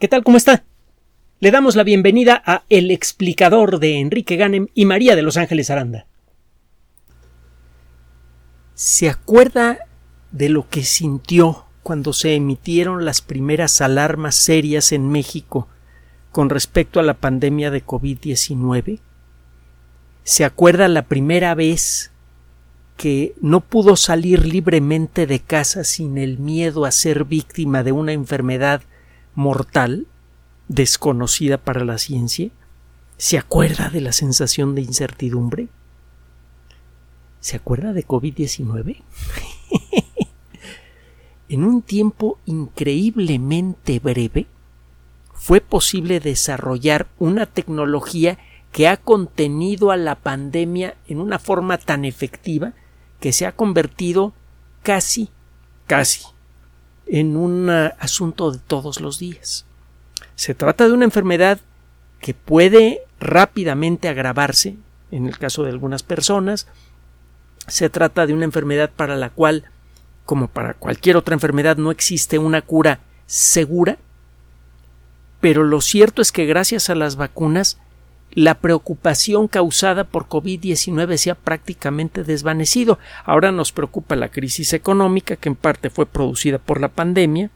¿Qué tal? ¿Cómo está? Le damos la bienvenida a El explicador de Enrique Ganem y María de Los Ángeles Aranda. ¿Se acuerda de lo que sintió cuando se emitieron las primeras alarmas serias en México con respecto a la pandemia de COVID-19? ¿Se acuerda la primera vez que no pudo salir libremente de casa sin el miedo a ser víctima de una enfermedad mortal, desconocida para la ciencia? ¿Se acuerda de la sensación de incertidumbre? ¿Se acuerda de COVID-19? en un tiempo increíblemente breve, fue posible desarrollar una tecnología que ha contenido a la pandemia en una forma tan efectiva que se ha convertido casi, casi en un asunto de todos los días. Se trata de una enfermedad que puede rápidamente agravarse en el caso de algunas personas. Se trata de una enfermedad para la cual, como para cualquier otra enfermedad, no existe una cura segura. Pero lo cierto es que gracias a las vacunas la preocupación causada por COVID-19 se ha prácticamente desvanecido. Ahora nos preocupa la crisis económica, que en parte fue producida por la pandemia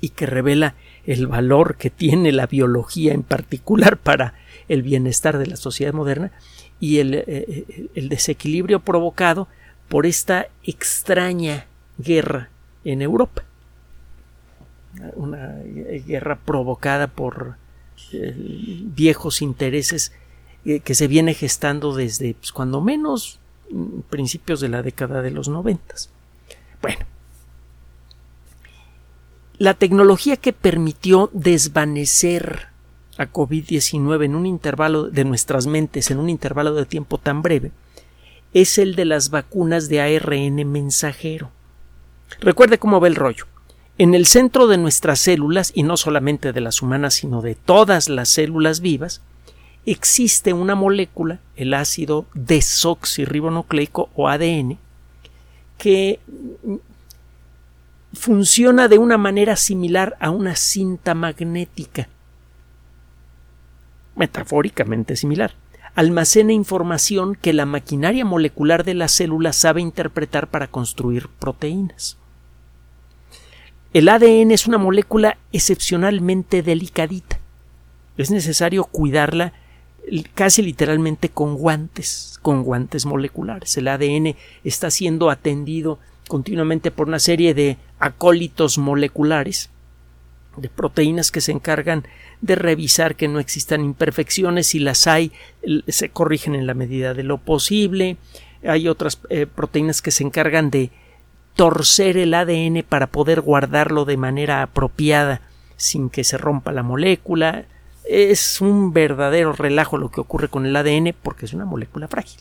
y que revela el valor que tiene la biología en particular para el bienestar de la sociedad moderna y el, eh, eh, el desequilibrio provocado por esta extraña guerra en Europa. Una guerra provocada por viejos intereses eh, que se viene gestando desde pues, cuando menos mm, principios de la década de los noventas. Bueno, la tecnología que permitió desvanecer a COVID-19 en un intervalo de nuestras mentes, en un intervalo de tiempo tan breve, es el de las vacunas de ARN mensajero. Recuerde cómo va el rollo. En el centro de nuestras células, y no solamente de las humanas, sino de todas las células vivas, existe una molécula, el ácido desoxirribonucleico o ADN, que funciona de una manera similar a una cinta magnética, metafóricamente similar. Almacena información que la maquinaria molecular de la célula sabe interpretar para construir proteínas. El ADN es una molécula excepcionalmente delicadita. Es necesario cuidarla casi literalmente con guantes, con guantes moleculares. El ADN está siendo atendido continuamente por una serie de acólitos moleculares, de proteínas que se encargan de revisar que no existan imperfecciones, si las hay, se corrigen en la medida de lo posible. Hay otras eh, proteínas que se encargan de torcer el ADN para poder guardarlo de manera apropiada sin que se rompa la molécula. Es un verdadero relajo lo que ocurre con el ADN porque es una molécula frágil.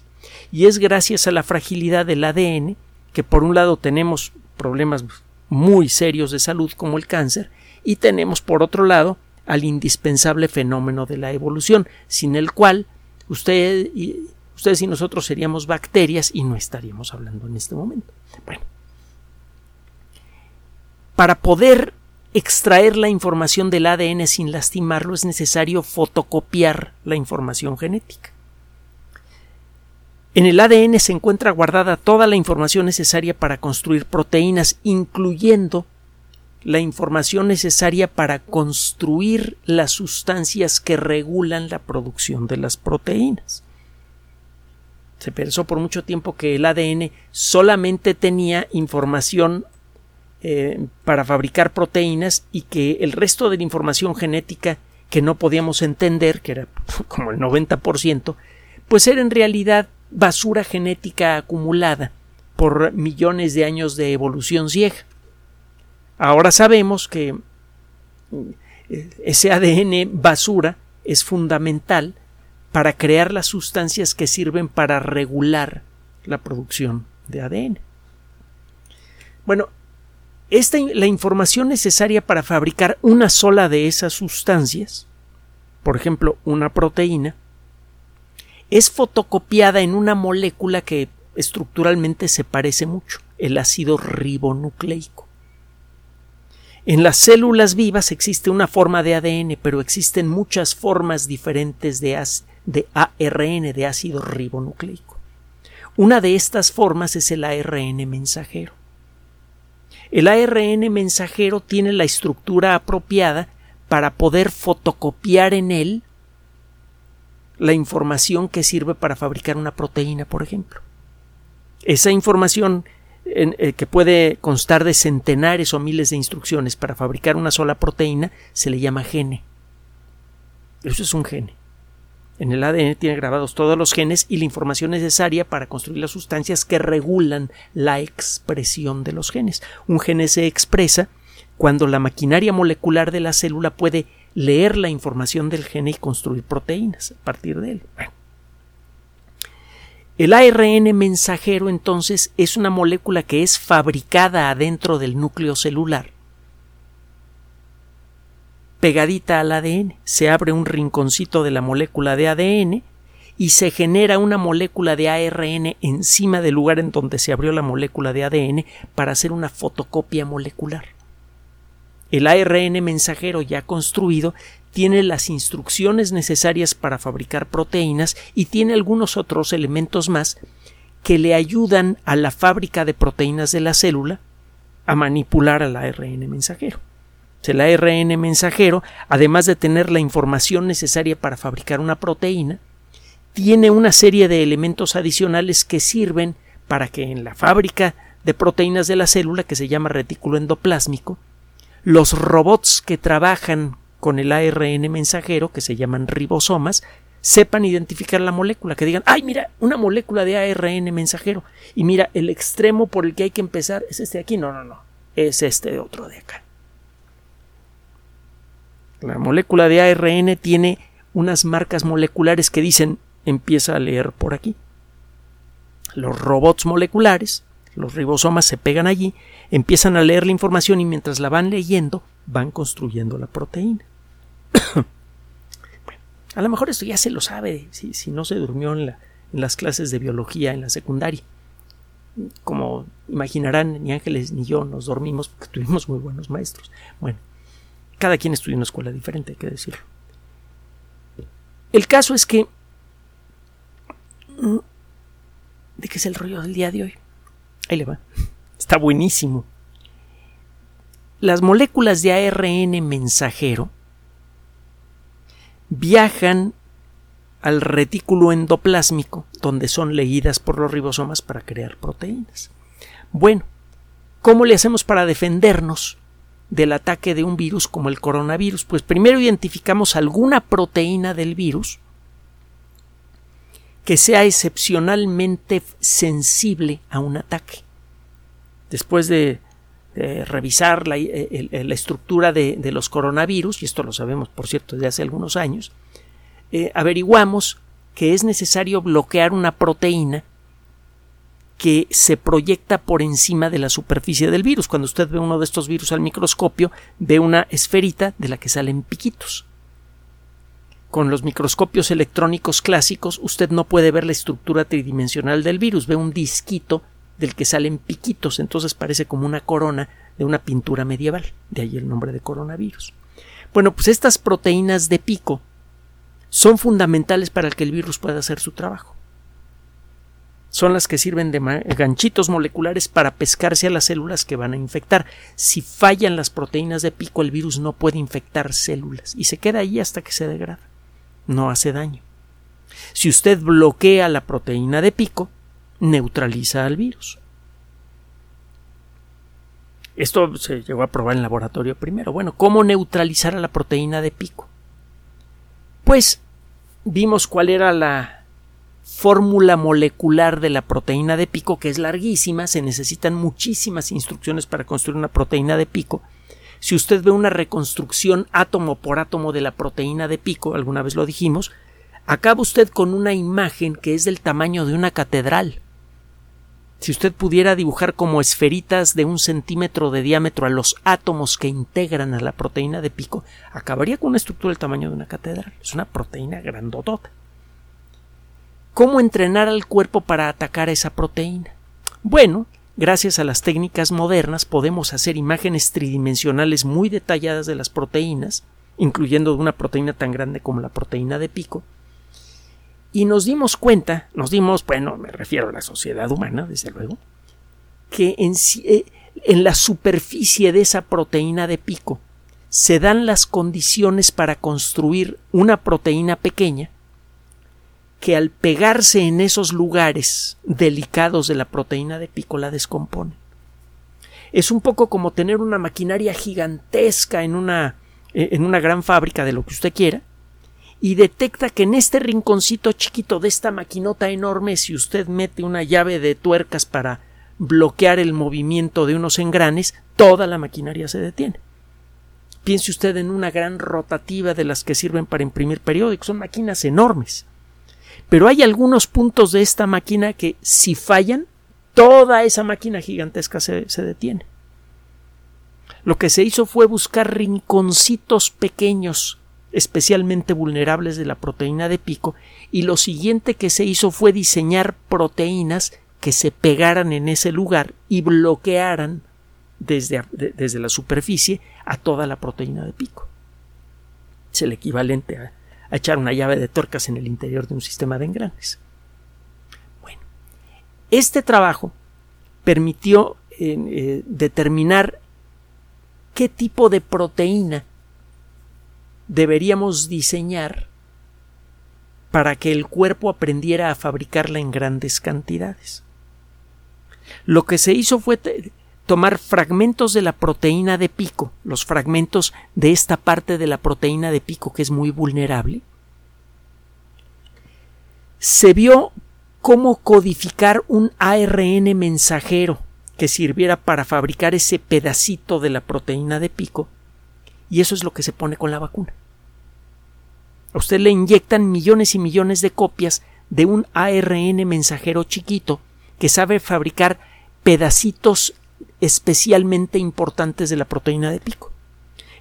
Y es gracias a la fragilidad del ADN que por un lado tenemos problemas muy serios de salud como el cáncer y tenemos por otro lado al indispensable fenómeno de la evolución, sin el cual ustedes y nosotros seríamos bacterias y no estaríamos hablando en este momento. Bueno, para poder extraer la información del ADN sin lastimarlo es necesario fotocopiar la información genética. En el ADN se encuentra guardada toda la información necesaria para construir proteínas, incluyendo la información necesaria para construir las sustancias que regulan la producción de las proteínas. Se pensó por mucho tiempo que el ADN solamente tenía información eh, para fabricar proteínas y que el resto de la información genética que no podíamos entender, que era como el 90%, pues era en realidad basura genética acumulada por millones de años de evolución ciega. Ahora sabemos que eh, ese ADN basura es fundamental para crear las sustancias que sirven para regular la producción de ADN. Bueno, esta, la información necesaria para fabricar una sola de esas sustancias, por ejemplo, una proteína, es fotocopiada en una molécula que estructuralmente se parece mucho, el ácido ribonucleico. En las células vivas existe una forma de ADN, pero existen muchas formas diferentes de, de ARN, de ácido ribonucleico. Una de estas formas es el ARN mensajero. El ARN mensajero tiene la estructura apropiada para poder fotocopiar en él la información que sirve para fabricar una proteína, por ejemplo. Esa información eh, que puede constar de centenares o miles de instrucciones para fabricar una sola proteína se le llama gene. Eso es un gene. En el ADN tiene grabados todos los genes y la información necesaria para construir las sustancias que regulan la expresión de los genes. Un gene se expresa cuando la maquinaria molecular de la célula puede leer la información del gene y construir proteínas a partir de él. El ARN mensajero entonces es una molécula que es fabricada adentro del núcleo celular pegadita al ADN. Se abre un rinconcito de la molécula de ADN y se genera una molécula de ARN encima del lugar en donde se abrió la molécula de ADN para hacer una fotocopia molecular. El ARN mensajero ya construido tiene las instrucciones necesarias para fabricar proteínas y tiene algunos otros elementos más que le ayudan a la fábrica de proteínas de la célula a manipular al ARN mensajero. El ARN mensajero, además de tener la información necesaria para fabricar una proteína, tiene una serie de elementos adicionales que sirven para que en la fábrica de proteínas de la célula, que se llama retículo endoplásmico, los robots que trabajan con el ARN mensajero, que se llaman ribosomas, sepan identificar la molécula, que digan, ay, mira, una molécula de ARN mensajero, y mira, el extremo por el que hay que empezar es este de aquí, no, no, no, es este otro de acá. La molécula de ARN tiene unas marcas moleculares que dicen empieza a leer por aquí. Los robots moleculares, los ribosomas se pegan allí, empiezan a leer la información y mientras la van leyendo van construyendo la proteína. a lo mejor esto ya se lo sabe si, si no se durmió en, en las clases de biología en la secundaria. Como imaginarán, ni Ángeles ni yo nos dormimos porque tuvimos muy buenos maestros. Bueno, cada quien estudia una escuela diferente, hay que decirlo. El caso es que... Mm, ¿De qué es el rollo del día de hoy? Ahí le va. Está buenísimo. Las moléculas de ARN mensajero viajan al retículo endoplásmico, donde son leídas por los ribosomas para crear proteínas. Bueno, ¿cómo le hacemos para defendernos del ataque de un virus como el coronavirus? Pues primero identificamos alguna proteína del virus que sea excepcionalmente sensible a un ataque. Después de, revisar la, estructura de, los coronavirus, y esto lo sabemos por cierto desde hace algunos años, eh, averiguamos que es necesario bloquear una proteína que se proyecta por encima de la superficie del virus. Cuando usted ve uno de estos virus al microscopio, ve una esferita de la que salen piquitos. Con los microscopios electrónicos clásicos, usted no puede ver la estructura tridimensional del virus, ve un disquito del que salen piquitos, entonces parece como una corona de una pintura medieval, de ahí el nombre de coronavirus. Bueno, pues estas proteínas de pico son fundamentales para que el virus pueda hacer su trabajo son las que sirven de ganchitos moleculares para pescarse a las células que van a infectar. Si fallan las proteínas de pico, el virus no puede infectar células y se queda ahí hasta que se degrada. No hace daño. Si usted bloquea la proteína de pico, neutraliza al virus. Esto se llegó a probar en laboratorio primero. Bueno, ¿cómo neutralizar a la proteína de pico? Pues vimos cuál era la fórmula molecular de la proteína de pico, que es larguísima, se necesitan muchísimas instrucciones para construir una proteína de pico. Si usted ve una reconstrucción átomo por átomo de la proteína de pico, alguna vez lo dijimos, acaba usted con una imagen que es del tamaño de una catedral. Si usted pudiera dibujar como esferitas de un centímetro de diámetro a los átomos que integran a la proteína de pico, acabaría con una estructura del tamaño de una catedral. Es una proteína grandotota. ¿Cómo entrenar al cuerpo para atacar esa proteína? Bueno, gracias a las técnicas modernas podemos hacer imágenes tridimensionales muy detalladas de las proteínas, incluyendo una proteína tan grande como la proteína de pico, y nos dimos cuenta, nos dimos, bueno, me refiero a la sociedad humana, desde luego, que en, eh, en la superficie de esa proteína de pico se dan las condiciones para construir una proteína pequeña que al pegarse en esos lugares delicados de la proteína de pico la descompone. Es un poco como tener una maquinaria gigantesca en una, eh, en una gran fábrica de lo que usted quiera y detecta que en este rinconcito chiquito de esta maquinota enorme si usted mete una llave de tuercas para bloquear el movimiento de unos engranes, toda la maquinaria se detiene. Piense usted en una gran rotativa de las que sirven para imprimir periódicos, son máquinas enormes. Pero hay algunos puntos de esta máquina que si fallan, toda esa máquina gigantesca se, se detiene. Lo que se hizo fue buscar rinconcitos pequeños especialmente vulnerables de la proteína de pico y lo siguiente que se hizo fue diseñar proteínas que se pegaran en ese lugar y bloquearan desde, desde la superficie a toda la proteína de pico. Es el equivalente a, echar una llave de tuercas en el interior de un sistema de engranes. Bueno, este trabajo permitió eh, determinar qué tipo de proteína deberíamos diseñar para que el cuerpo aprendiera a fabricarla en grandes cantidades. Lo que se hizo fue tomar fragmentos de la proteína de pico, los fragmentos de esta parte de la proteína de pico que es muy vulnerable, se vio cómo codificar un ARN mensajero que sirviera para fabricar ese pedacito de la proteína de pico, y eso es lo que se pone con la vacuna. A usted le inyectan millones y millones de copias de un ARN mensajero chiquito que sabe fabricar pedacitos especialmente importantes de la proteína de pico.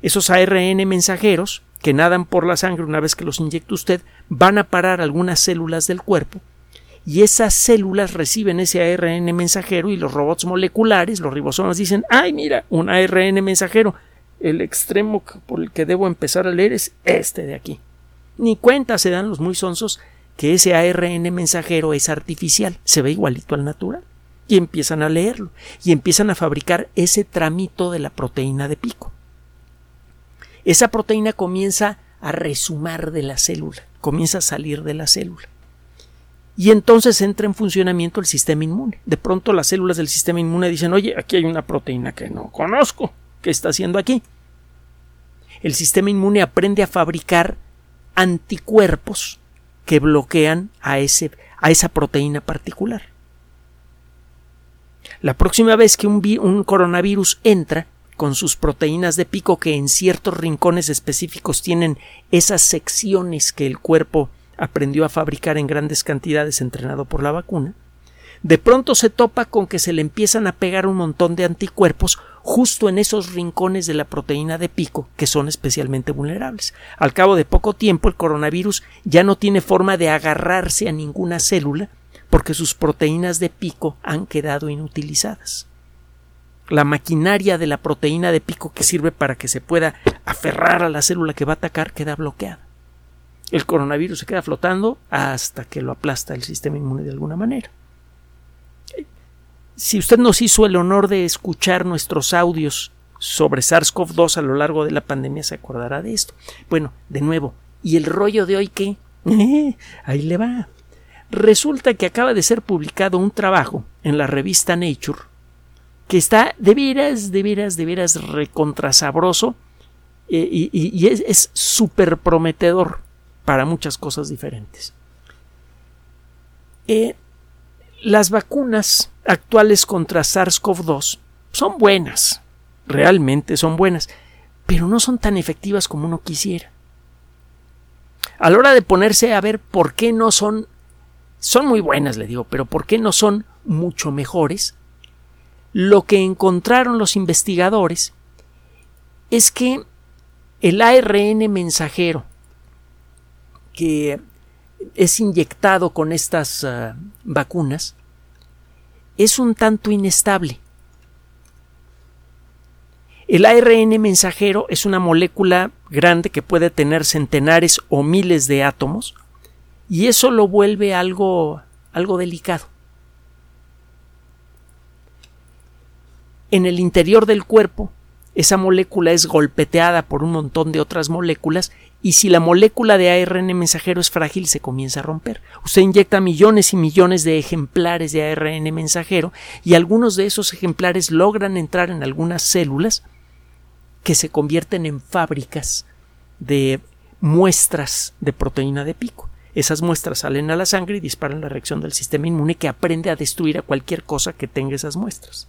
Esos ARN mensajeros que nadan por la sangre una vez que los inyecta usted van a parar algunas células del cuerpo y esas células reciben ese ARN mensajero y los robots moleculares, los ribosomas dicen, ay mira, un ARN mensajero, el extremo por el que debo empezar a leer es este de aquí. Ni cuenta se dan los muy sonsos que ese ARN mensajero es artificial, se ve igualito al natural y empiezan a leerlo y empiezan a fabricar ese tramito de la proteína de pico. Esa proteína comienza a resumar de la célula, comienza a salir de la célula. Y entonces entra en funcionamiento el sistema inmune. De pronto las células del sistema inmune dicen, oye, aquí hay una proteína que no conozco. ¿Qué está haciendo aquí? El sistema inmune aprende a fabricar anticuerpos que bloquean a, ese, a esa proteína particular. La próxima vez que un, coronavirus entra con sus proteínas de pico que en ciertos rincones específicos tienen esas secciones que el cuerpo aprendió a fabricar en grandes cantidades entrenado por la vacuna, de pronto se topa con que se le empiezan a pegar un montón de anticuerpos justo en esos rincones de la proteína de pico que son especialmente vulnerables. Al cabo de poco tiempo el coronavirus ya no tiene forma de agarrarse a ninguna célula porque sus proteínas de pico han quedado inutilizadas. La maquinaria de la proteína de pico que sirve para que se pueda aferrar a la célula que va a atacar queda bloqueada. El coronavirus se queda flotando hasta que lo aplasta el sistema inmune de alguna manera. Si usted nos hizo el honor de escuchar nuestros audios sobre SARS-CoV-2 a lo largo de la pandemia, se acordará de esto. Bueno, de nuevo, ¿y el rollo de hoy qué? ahí le va. Resulta que acaba de ser publicado un trabajo en la revista Nature que está de veras, de veras, de veras recontrasabroso eh, y, es súper prometedor para muchas cosas diferentes. Eh, las vacunas actuales contra SARS-CoV-2 son buenas, realmente son buenas, pero no son tan efectivas como uno quisiera. A la hora de ponerse a ver por qué no son son muy buenas, le digo, pero ¿por qué no son mucho mejores? Lo que encontraron los investigadores es que el ARN mensajero que es inyectado con estas ah, vacunas es un tanto inestable. El ARN mensajero es una molécula grande que puede tener centenares o miles de átomos y eso lo vuelve algo, algo delicado. En el interior del cuerpo, esa molécula es golpeteada por un montón de otras moléculas y si la molécula de ARN mensajero es frágil se comienza a romper. Usted inyecta millones y millones de ejemplares de ARN mensajero y algunos de esos ejemplares logran entrar en algunas células que se convierten en fábricas de muestras de proteína de pico. Esas muestras salen a la sangre y disparan la reacción del sistema inmune que aprende a destruir a cualquier cosa que tenga esas muestras.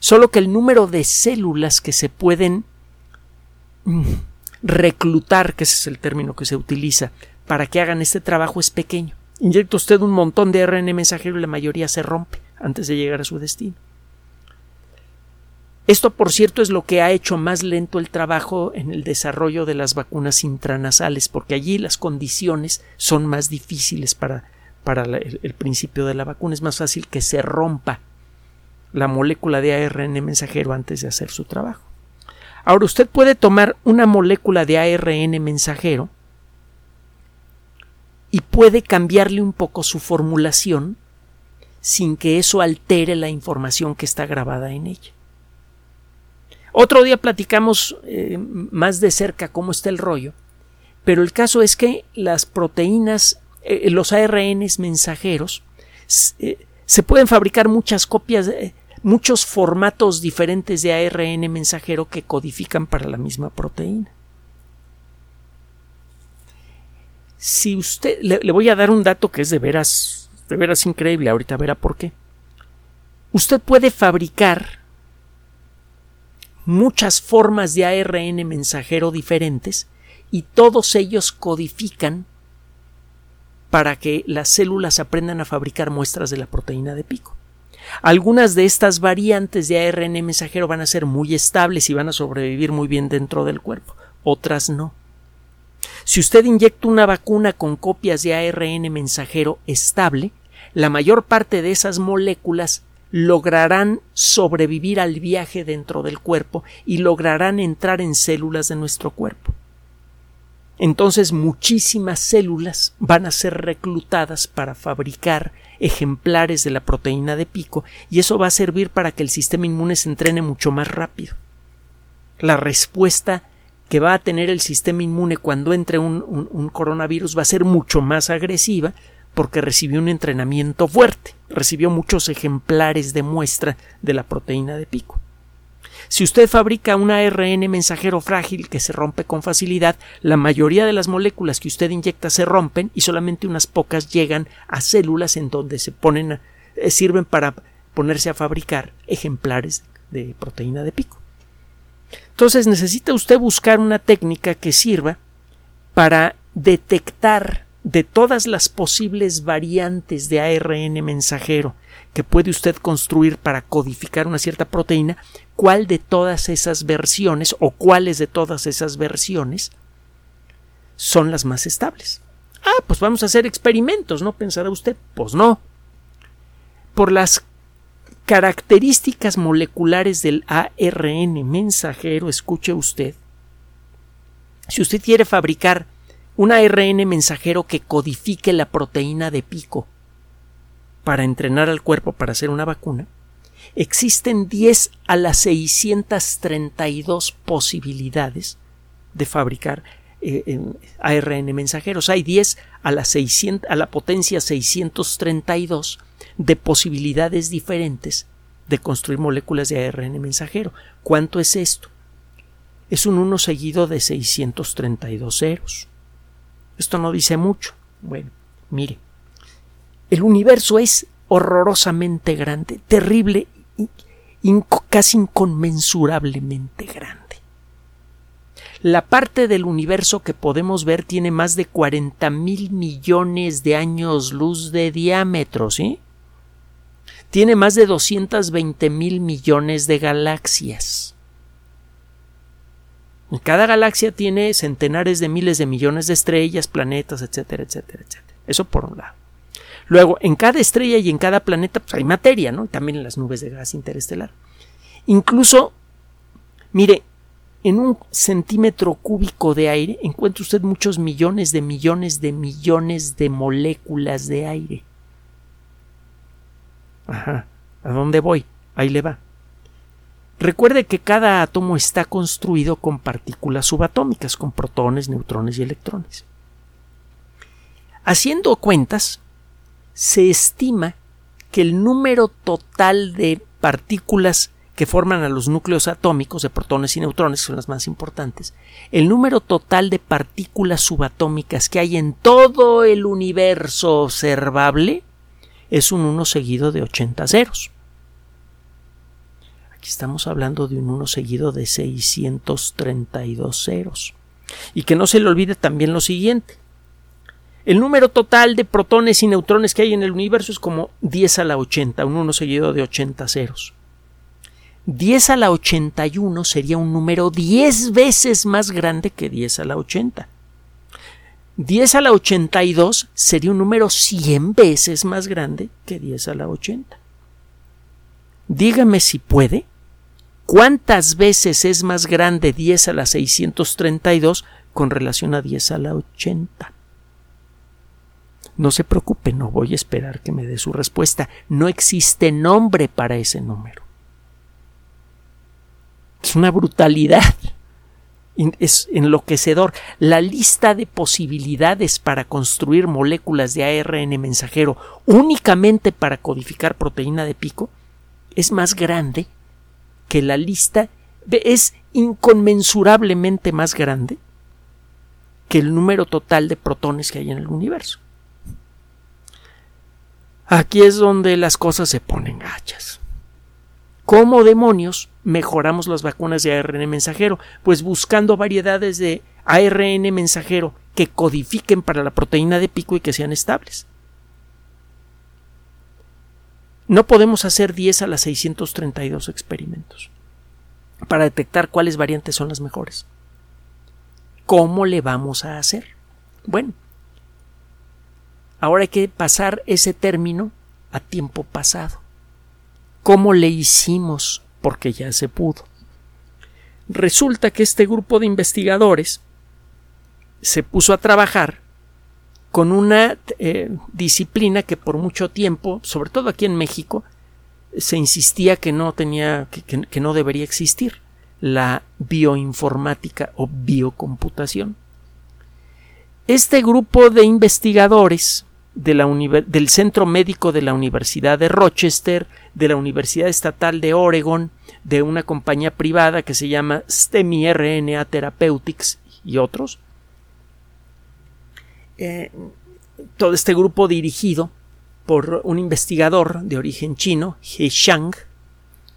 Solo que el número de células que se pueden mm, reclutar, que ese es el término que se utiliza, para que hagan este trabajo es pequeño. Inyecta usted un montón de ARN mensajero y la mayoría se rompe antes de llegar a su destino. Esto, por cierto, es lo que ha hecho más lento el trabajo en el desarrollo de las vacunas intranasales, porque allí las condiciones son más difíciles para, para el, el, principio de la vacuna. Es más fácil que se rompa la molécula de ARN mensajero antes de hacer su trabajo. Ahora usted puede tomar una molécula de ARN mensajero y puede cambiarle un poco su formulación sin que eso altere la información que está grabada en ella. Otro día platicamos eh, más de cerca cómo está el rollo, pero el caso es que las proteínas, eh, los ARNs mensajeros, eh, se pueden fabricar muchas copias, muchos formatos diferentes de ARN mensajero que codifican para la misma proteína. Si usted le, le voy a dar un dato que es de veras, de veras increíble, ahorita verá por qué. Usted puede fabricar muchas formas de ARN mensajero diferentes y todos ellos codifican para que las células aprendan a fabricar muestras de la proteína de pico. Algunas de estas variantes de ARN mensajero van a ser muy estables y van a sobrevivir muy bien dentro del cuerpo, otras no. Si usted inyecta una vacuna con copias de ARN mensajero estable, la mayor parte de esas moléculas lograrán sobrevivir al viaje dentro del cuerpo y lograrán entrar en células de nuestro cuerpo. Entonces muchísimas células van a ser reclutadas para fabricar ejemplares de la proteína de pico y eso va a servir para que el sistema inmune se entrene mucho más rápido. La respuesta que va a tener el sistema inmune cuando entre un, un coronavirus va a ser mucho más agresiva porque recibió un entrenamiento fuerte, recibió muchos ejemplares de muestra de la proteína de pico. Si usted fabrica un ARN mensajero frágil que se rompe con facilidad, la mayoría de las moléculas que usted inyecta se rompen y solamente unas pocas llegan a células en donde se ponen eh, sirven para ponerse a fabricar ejemplares de proteína de pico. Entonces necesita usted buscar una técnica que sirva para detectar de todas las posibles variantes de ARN mensajero que puede usted construir para codificar una cierta proteína, cuál de todas esas versiones o cuáles de todas esas versiones son las más estables. Ah, pues vamos a hacer experimentos, ¿no? Pensará usted. Pues no. Por las características moleculares del ARN mensajero, escuche usted, si usted quiere fabricar un ARN mensajero que codifique la proteína de pico para entrenar al cuerpo para hacer una vacuna, existen 10 a las 632 posibilidades de fabricar eh, ARN mensajeros. Hay 10 a la, 600, a la potencia 632 de posibilidades diferentes de construir moléculas de ARN mensajero. ¿Cuánto es esto? Es un 1 seguido de 632 ceros. Esto no dice mucho. Bueno, mire, el universo es horrorosamente grande, terrible, casi inconmensurablemente grande. La parte del universo que podemos ver tiene más de 40 mil millones de años luz de diámetro, ¿sí? Tiene más de 220 mil millones de galaxias. Cada galaxia tiene centenares de miles de millones de estrellas, planetas, etcétera, etcétera, etcétera. Eso por un lado. Luego, en cada estrella y en cada planeta pues, hay materia, ¿no? También en las nubes de gas interestelar. Incluso, mire, en un centímetro cúbico de aire encuentra usted muchos millones de millones de millones de moléculas de aire. Ajá. ¿A dónde voy? Ahí le va. Recuerde que cada átomo está construido con partículas subatómicas, con protones, neutrones y electrones. Haciendo cuentas, se estima que el número total de partículas que forman a los núcleos atómicos de protones y neutrones, que son las más importantes, el número total de partículas subatómicas que hay en todo el universo observable es un 1 seguido de 80 ceros. Estamos hablando de un 1 seguido de 632 ceros. Y que no se le olvide también lo siguiente. El número total de protones y neutrones que hay en el universo es como 10 a la 80, un 1 seguido de 80 ceros. 10 a la 81 sería un número 10 veces más grande que 10 a la 80. 10 a la 82 sería un número 100 veces más grande que 10 a la 80. Dígame si puede. ¿Cuántas veces es más grande 10 a la 632 con relación a 10 a la 80? No se preocupe, no voy a esperar que me dé su respuesta. No existe nombre para ese número. Es una brutalidad es enloquecedor. La lista de posibilidades para construir moléculas de ARN mensajero únicamente para codificar proteína de pico es más grande que la lista, es inconmensurablemente más grande que el número total de protones que hay en el universo. Aquí es donde las cosas se ponen gachas. ¿Cómo demonios mejoramos las vacunas de ARN mensajero? Pues buscando variedades de ARN mensajero que codifiquen para la proteína de pico y que sean estables. No podemos hacer 10 a las 632 experimentos para detectar cuáles variantes son las mejores. ¿Cómo le vamos a hacer? Bueno, ahora hay que pasar ese término a tiempo pasado. ¿Cómo le hicimos? Porque ya se pudo. Resulta que este grupo de investigadores se puso a trabajar con una eh, disciplina que por mucho tiempo, sobre todo aquí en México, se insistía que no tenía, que no debería existir, la bioinformática o biocomputación. Este grupo de investigadores del Centro Médico de la Universidad de Rochester, de la Universidad Estatal de Oregon, de una compañía privada que se llama STEMI RNA Therapeutics y otros. Eh, todo este grupo dirigido por un investigador de origen chino, He Shang,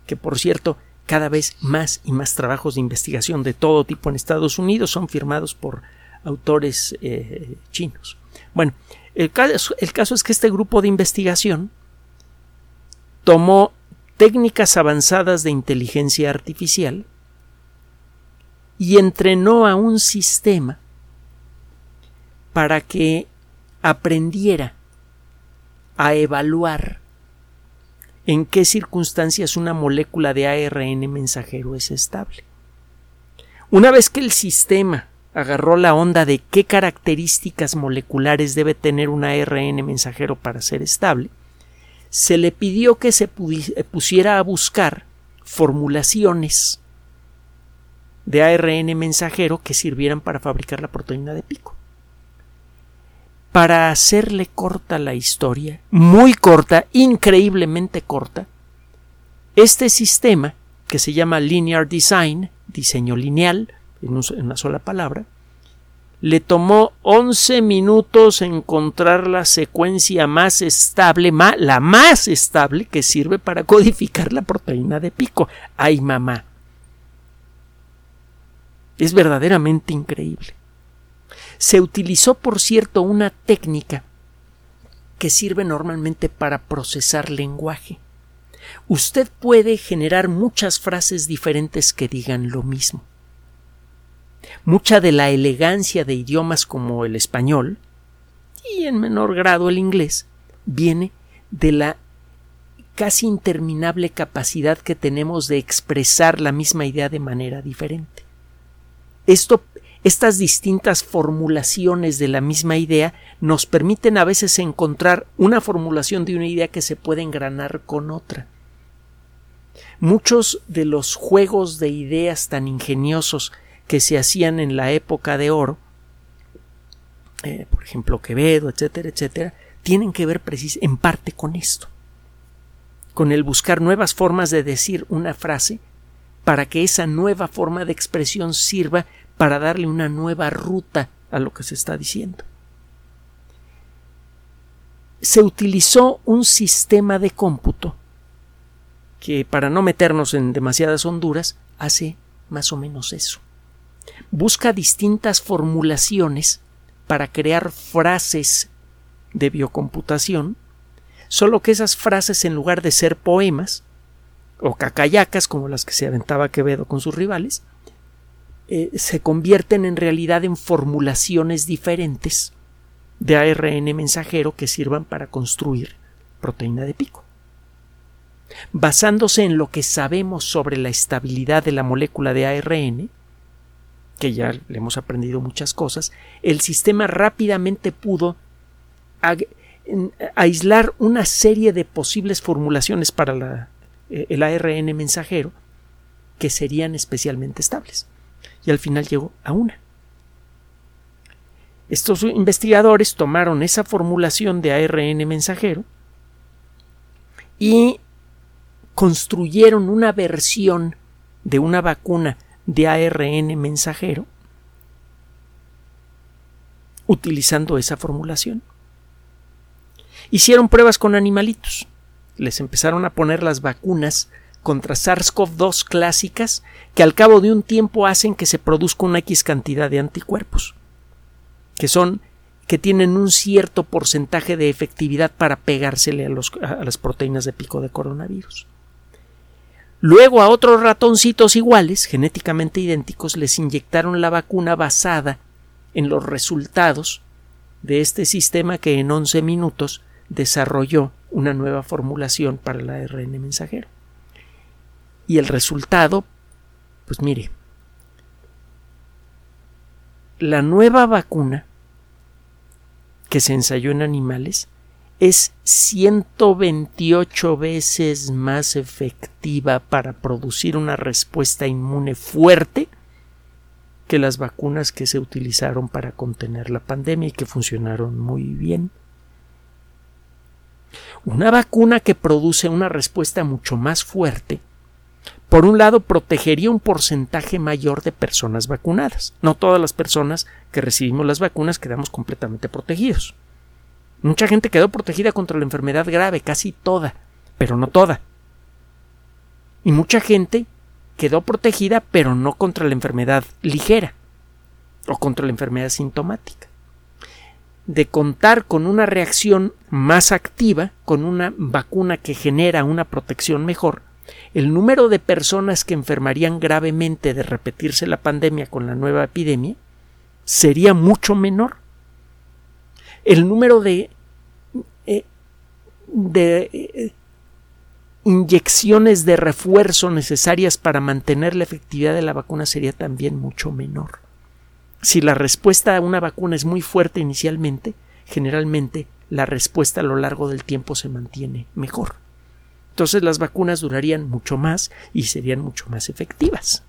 que por cierto cada vez más y más trabajos de investigación de todo tipo en Estados Unidos son firmados por autores eh, chinos. Bueno, el caso, el caso es que este grupo de investigación tomó técnicas avanzadas de inteligencia artificial y entrenó a un sistema para que aprendiera a evaluar en qué circunstancias una molécula de ARN mensajero es estable. Una vez que el sistema agarró la onda de qué características moleculares debe tener un ARN mensajero para ser estable, se le pidió que se pusiera a buscar formulaciones de ARN mensajero que sirvieran para fabricar la proteína de pico. Para hacerle corta la historia, muy corta, increíblemente corta, este sistema, que se llama Linear Design, diseño lineal, en, una sola palabra, le tomó 11 minutos encontrar la secuencia más estable, la más estable que sirve para codificar la proteína de pico. ¡Ay, mamá! Es verdaderamente increíble. Se utilizó, por cierto, una técnica que sirve normalmente para procesar lenguaje. Usted puede generar muchas frases diferentes que digan lo mismo. Mucha de la elegancia de idiomas como el español y en menor grado el inglés viene de la casi interminable capacidad que tenemos de expresar la misma idea de manera diferente. Esto, estas distintas formulaciones de la misma idea nos permiten a veces encontrar una formulación de una idea que se puede engranar con otra. Muchos de los juegos de ideas tan ingeniosos que se hacían en la época de oro, eh, por ejemplo Quevedo, etcétera, etcétera, tienen que ver en parte con esto, con el buscar nuevas formas de decir una frase para que esa nueva forma de expresión sirva para darle una nueva ruta a lo que se está diciendo. Se utilizó un sistema de cómputo que, para no meternos en demasiadas honduras, hace más o menos eso. Busca distintas formulaciones para crear frases de biocomputación, solo que esas frases en lugar de ser poemas o cacayacas como las que se aventaba Quevedo con sus rivales, eh, se convierten en realidad en formulaciones diferentes de ARN mensajero que sirvan para construir proteína de pico. Basándose en lo que sabemos sobre la estabilidad de la molécula de ARN, que ya le hemos aprendido muchas cosas, el sistema rápidamente pudo aislar una serie de posibles formulaciones para eh, el ARN mensajero que serían especialmente estables. Y al final llegó a una. Estos investigadores tomaron esa formulación de ARN mensajero y construyeron una versión de una vacuna de ARN mensajero utilizando esa formulación. Hicieron pruebas con animalitos. Les empezaron a poner las vacunas contra SARS-CoV-2 clásicas que al cabo de un tiempo hacen que se produzca una X cantidad de anticuerpos, que son que tienen un cierto porcentaje de efectividad para pegársele a, las proteínas de pico de coronavirus. Luego a otros ratoncitos iguales, genéticamente idénticos, les inyectaron la vacuna basada en los resultados de este sistema que en 11 minutos desarrolló una nueva formulación para el ARN mensajero. Y el resultado, pues mire, la nueva vacuna que se ensayó en animales es 128 veces más efectiva para producir una respuesta inmune fuerte que las vacunas que se utilizaron para contener la pandemia y que funcionaron muy bien. Una vacuna que produce una respuesta mucho más fuerte, por un lado, protegería un porcentaje mayor de personas vacunadas. No todas las personas que recibimos las vacunas quedamos completamente protegidos. Mucha gente quedó protegida contra la enfermedad grave, casi toda, pero no toda. Y mucha gente quedó protegida, pero no contra la enfermedad ligera o contra la enfermedad sintomática de contar con una reacción más activa, con una vacuna que genera una protección mejor, el número de personas que enfermarían gravemente de repetirse la pandemia con la nueva epidemia sería mucho menor. El número de, eh, eh, inyecciones de refuerzo necesarias para mantener la efectividad de la vacuna sería también mucho menor. Si la respuesta a una vacuna es muy fuerte inicialmente, generalmente la respuesta a lo largo del tiempo se mantiene mejor. Entonces las vacunas durarían mucho más y serían mucho más efectivas.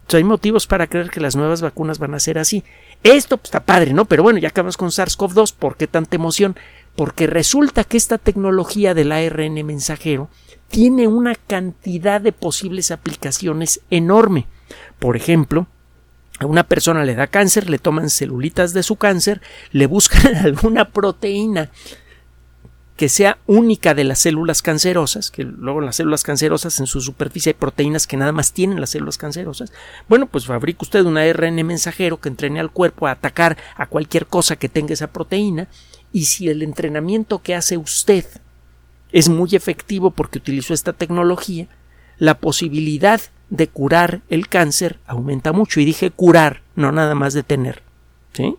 Entonces hay motivos para creer que las nuevas vacunas van a ser así. Esto pues, está padre, ¿no? Pero bueno, ya acabamos con SARS-CoV-2. ¿Por qué tanta emoción? Porque resulta que esta tecnología del ARN mensajero tiene una cantidad de posibles aplicaciones enorme. Por ejemplo, a una persona le da cáncer, le toman celulitas de su cáncer, le buscan alguna proteína que sea única de las células cancerosas, que luego las células cancerosas en su superficie hay proteínas que nada más tienen las células cancerosas. Bueno, pues fabrica usted un ARN mensajero que entrene al cuerpo a atacar a cualquier cosa que tenga esa proteína y si el entrenamiento que hace usted es muy efectivo porque utilizó esta tecnología, la posibilidad de curar el cáncer aumenta mucho. Y dije curar, no nada más detener. ¿Sí?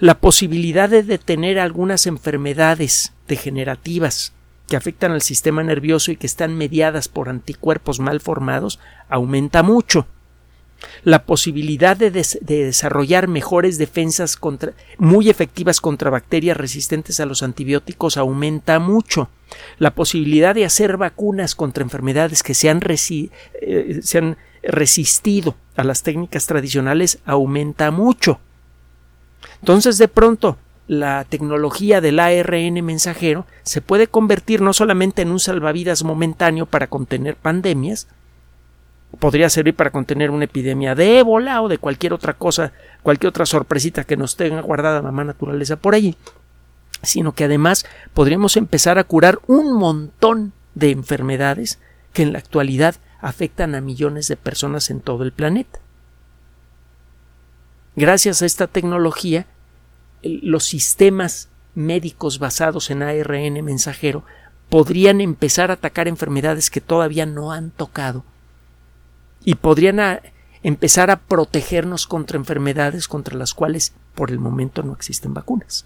La posibilidad de detener algunas enfermedades degenerativas que afectan al sistema nervioso y que están mediadas por anticuerpos mal formados aumenta mucho. La posibilidad de, desarrollar mejores defensas contra, muy efectivas contra bacterias resistentes a los antibióticos aumenta mucho. La posibilidad de hacer vacunas contra enfermedades que se han, eh, se han resistido a las técnicas tradicionales aumenta mucho. Entonces, de pronto, la tecnología del ARN mensajero se puede convertir no solamente en un salvavidas momentáneo para contener pandemias, podría servir para contener una epidemia de ébola o de cualquier otra cosa, cualquier otra sorpresita que nos tenga guardada mamá naturaleza por allí, sino que además podríamos empezar a curar un montón de enfermedades que en la actualidad afectan a millones de personas en todo el planeta. Gracias a esta tecnología, los sistemas médicos basados en ARN mensajero podrían empezar a atacar enfermedades que todavía no han tocado y podrían empezar a protegernos contra enfermedades contra las cuales por el momento no existen vacunas.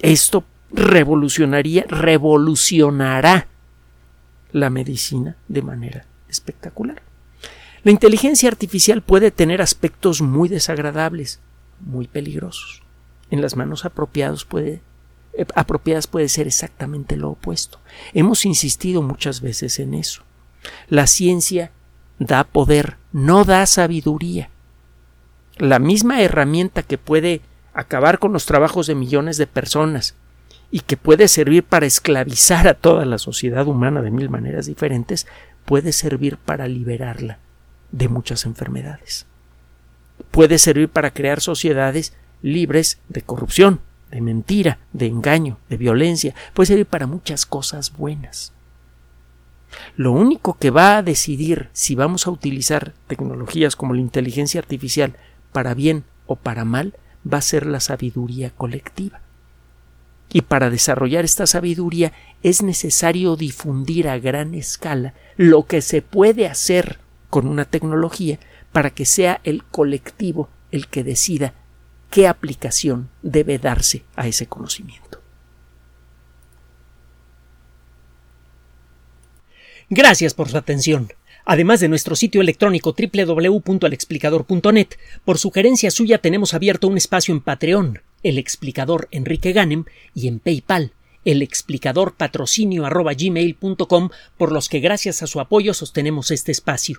Esto revolucionaría, revolucionará la medicina de manera espectacular. La inteligencia artificial puede tener aspectos muy desagradables, muy peligrosos. En las manos apropiadas puede, eh, apropiadas puede ser exactamente lo opuesto. Hemos insistido muchas veces en eso. La ciencia da poder, no da sabiduría. La misma herramienta que puede acabar con los trabajos de millones de personas y que puede servir para esclavizar a toda la sociedad humana de mil maneras diferentes, puede servir para liberarla de muchas enfermedades. Puede servir para crear sociedades libres de corrupción, de mentira, de engaño, de violencia, puede servir para muchas cosas buenas. Lo único que va a decidir si vamos a utilizar tecnologías como la inteligencia artificial para bien o para mal va a ser la sabiduría colectiva. Y para desarrollar esta sabiduría es necesario difundir a gran escala lo que se puede hacer con una tecnología para que sea el colectivo el que decida qué aplicación debe darse a ese conocimiento. Gracias por su atención. Además de nuestro sitio electrónico www.alexplicador.net, por sugerencia suya tenemos abierto un espacio en Patreon, el explicador Enrique Ganem, y en PayPal, el explicador patrocinio por los que gracias a su apoyo sostenemos este espacio.